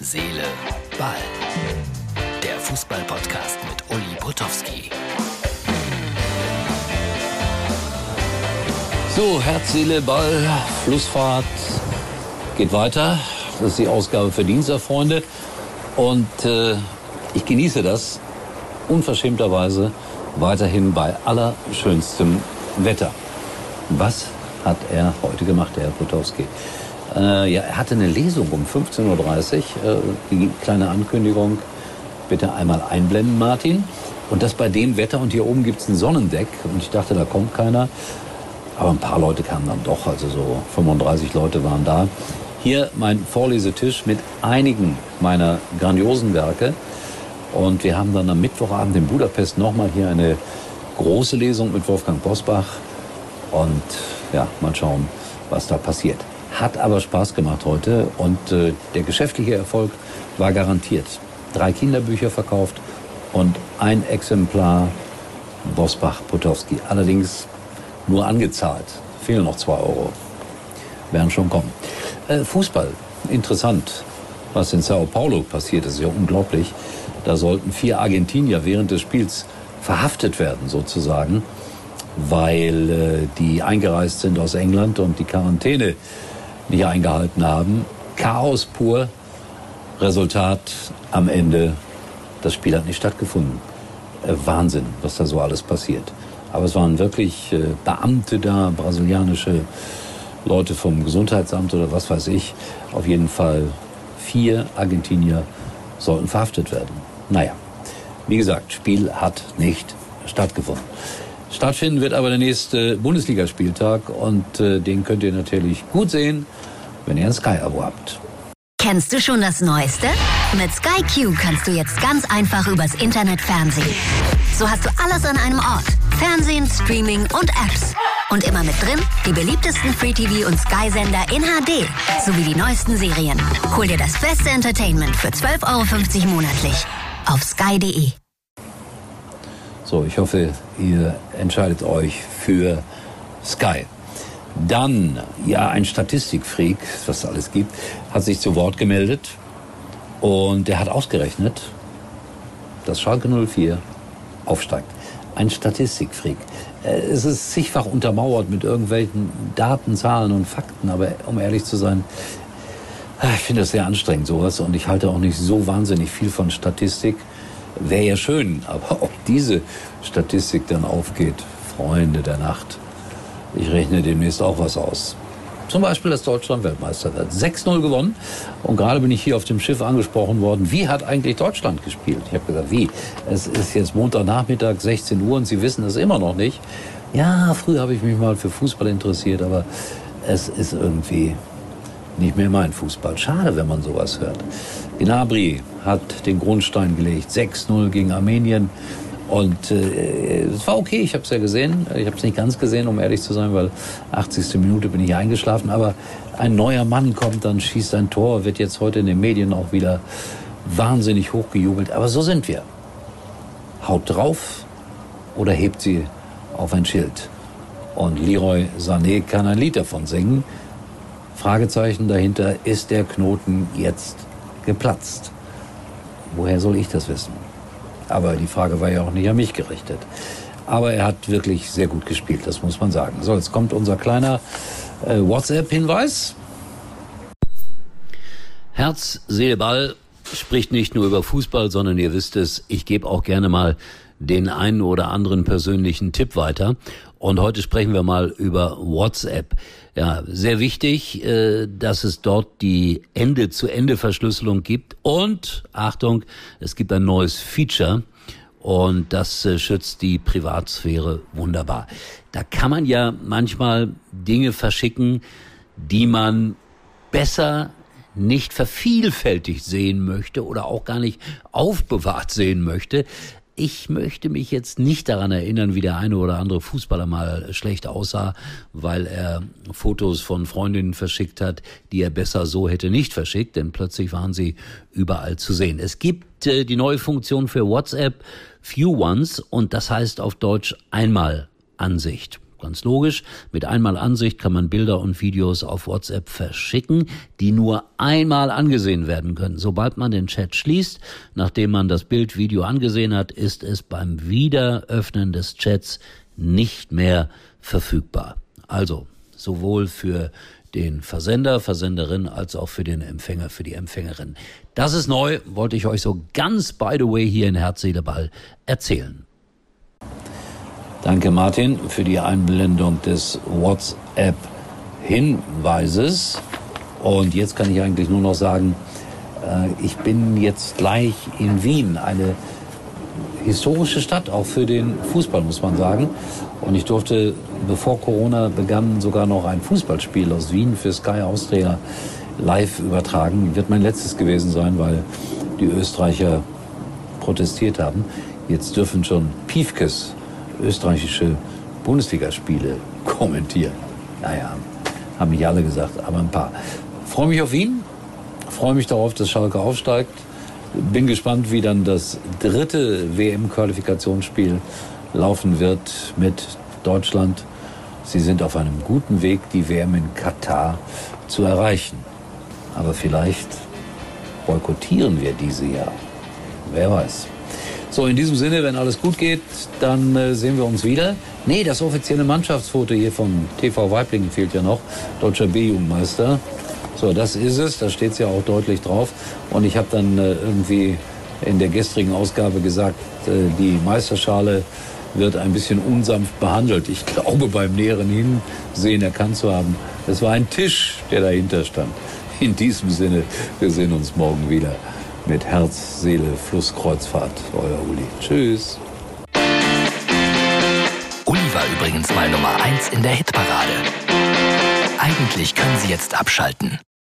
Seele, Ball. Der Fußball-Podcast mit Uli Potowski. So, Herz, Seele, Ball, Flussfahrt geht weiter. Das ist die Ausgabe für Dienstag, Freunde. Und äh, ich genieße das unverschämterweise weiterhin bei allerschönstem Wetter. Was hat er heute gemacht, der Herr Potowski? Äh, ja, er hatte eine Lesung um 15.30 Uhr. Äh, die kleine Ankündigung bitte einmal einblenden, Martin. Und das bei dem Wetter und hier oben gibt es ein Sonnendeck. Und ich dachte, da kommt keiner. Aber ein paar Leute kamen dann doch, also so 35 Leute waren da. Hier mein Vorlesetisch mit einigen meiner grandiosen Werke. Und wir haben dann am Mittwochabend in Budapest nochmal hier eine große Lesung mit Wolfgang Bosbach. Und ja, mal schauen, was da passiert. Hat aber Spaß gemacht heute und äh, der geschäftliche Erfolg war garantiert. Drei Kinderbücher verkauft und ein Exemplar Bosbach Potowski. Allerdings nur angezahlt. Fehlen noch zwei Euro. Werden schon kommen. Äh, Fußball, interessant. Was in Sao Paulo passiert, ist ja unglaublich. Da sollten vier Argentinier während des Spiels verhaftet werden, sozusagen, weil äh, die eingereist sind aus England und die Quarantäne nicht eingehalten haben. Chaos pur. Resultat am Ende, das Spiel hat nicht stattgefunden. Äh, Wahnsinn, was da so alles passiert. Aber es waren wirklich äh, Beamte da, brasilianische Leute vom Gesundheitsamt oder was weiß ich. Auf jeden Fall vier Argentinier sollten verhaftet werden. Naja, wie gesagt, Spiel hat nicht stattgefunden. Stattfinden wird aber der nächste Bundesligaspieltag und äh, den könnt ihr natürlich gut sehen, wenn ihr ein Sky-Abo habt. Kennst du schon das Neueste? Mit Sky Q kannst du jetzt ganz einfach übers Internet Fernsehen. So hast du alles an einem Ort. Fernsehen, Streaming und Apps. Und immer mit drin die beliebtesten Free-TV- und Sky-Sender in HD sowie die neuesten Serien. Hol dir das beste Entertainment für 12,50 Euro monatlich auf sky.de. So, ich hoffe, ihr entscheidet euch für Sky. Dann, ja, ein Statistikfreak, was es alles gibt, hat sich zu Wort gemeldet und der hat ausgerechnet, dass Schalke 04 aufsteigt. Ein Statistikfreak. Äh, es ist zigfach untermauert mit irgendwelchen Daten, Zahlen und Fakten, aber um ehrlich zu sein, ich finde das sehr anstrengend, sowas, und ich halte auch nicht so wahnsinnig viel von Statistik. Wäre ja schön, aber ob diese Statistik dann aufgeht, Freunde der Nacht, ich rechne demnächst auch was aus. Zum Beispiel, dass Deutschland Weltmeister wird. 6-0 gewonnen. Und gerade bin ich hier auf dem Schiff angesprochen worden. Wie hat eigentlich Deutschland gespielt? Ich habe gesagt, wie? Es ist jetzt Montagnachmittag, 16 Uhr und Sie wissen es immer noch nicht. Ja, früher habe ich mich mal für Fußball interessiert, aber es ist irgendwie nicht mehr mein Fußball. Schade, wenn man sowas hört. Gnabry hat den Grundstein gelegt. 6-0 gegen Armenien. Und äh, es war okay, ich habe es ja gesehen. Ich habe es nicht ganz gesehen, um ehrlich zu sein, weil 80. Minute bin ich eingeschlafen. Aber ein neuer Mann kommt, dann schießt ein Tor, wird jetzt heute in den Medien auch wieder wahnsinnig hochgejubelt. Aber so sind wir. Haut drauf oder hebt sie auf ein Schild. Und Leroy Sané kann ein Lied davon singen. Fragezeichen dahinter, ist der Knoten jetzt geplatzt? Woher soll ich das wissen? Aber die Frage war ja auch nicht an mich gerichtet. Aber er hat wirklich sehr gut gespielt, das muss man sagen. So, jetzt kommt unser kleiner äh, WhatsApp-Hinweis. Herz, Seele, Ball spricht nicht nur über Fußball, sondern ihr wisst es, ich gebe auch gerne mal den einen oder anderen persönlichen Tipp weiter. Und heute sprechen wir mal über WhatsApp. Ja, sehr wichtig, äh, dass es dort die Ende-zu-Ende-Verschlüsselung gibt. Und, Achtung, es gibt ein neues Feature. Und das äh, schützt die Privatsphäre wunderbar. Da kann man ja manchmal Dinge verschicken, die man besser nicht vervielfältigt sehen möchte oder auch gar nicht aufbewahrt sehen möchte. Ich möchte mich jetzt nicht daran erinnern, wie der eine oder andere Fußballer mal schlecht aussah, weil er Fotos von Freundinnen verschickt hat, die er besser so hätte nicht verschickt, denn plötzlich waren sie überall zu sehen. Es gibt äh, die neue Funktion für WhatsApp Few Ones und das heißt auf Deutsch einmal Ansicht. Ganz logisch, mit einmal Ansicht kann man Bilder und Videos auf WhatsApp verschicken, die nur einmal angesehen werden können. Sobald man den Chat schließt, nachdem man das Bild, Video angesehen hat, ist es beim Wiederöffnen des Chats nicht mehr verfügbar. Also sowohl für den Versender, Versenderin als auch für den Empfänger, für die Empfängerin. Das ist neu, wollte ich euch so ganz by the way hier in Herz, Seele, Ball erzählen. Danke Martin für die Einblendung des WhatsApp-Hinweises. Und jetzt kann ich eigentlich nur noch sagen, äh, ich bin jetzt gleich in Wien, eine historische Stadt, auch für den Fußball, muss man sagen. Und ich durfte, bevor Corona begann, sogar noch ein Fußballspiel aus Wien für Sky Austria live übertragen. Wird mein letztes gewesen sein, weil die Österreicher protestiert haben. Jetzt dürfen schon Piefkes österreichische Bundesligaspiele kommentieren. Naja, haben nicht alle gesagt, aber ein paar. Freue mich auf ihn, freue mich darauf, dass Schalke aufsteigt. Bin gespannt, wie dann das dritte WM-Qualifikationsspiel laufen wird mit Deutschland. Sie sind auf einem guten Weg, die WM in Katar zu erreichen. Aber vielleicht boykottieren wir diese ja. Wer weiß. So, in diesem Sinne, wenn alles gut geht, dann äh, sehen wir uns wieder. Nee, das offizielle Mannschaftsfoto hier vom TV Weiblingen fehlt ja noch. Deutscher B-Jugendmeister. So, das ist es. Da steht es ja auch deutlich drauf. Und ich habe dann äh, irgendwie in der gestrigen Ausgabe gesagt, äh, die Meisterschale wird ein bisschen unsanft behandelt. Ich glaube, beim näheren Hinsehen erkannt zu haben, es war ein Tisch, der dahinter stand. In diesem Sinne, wir sehen uns morgen wieder mit Herz, Seele, Fluss, Kreuzfahrt. Euer Uli. Tschüss. Uli war übrigens mal Nummer 1 in der Hitparade. Eigentlich können Sie jetzt abschalten.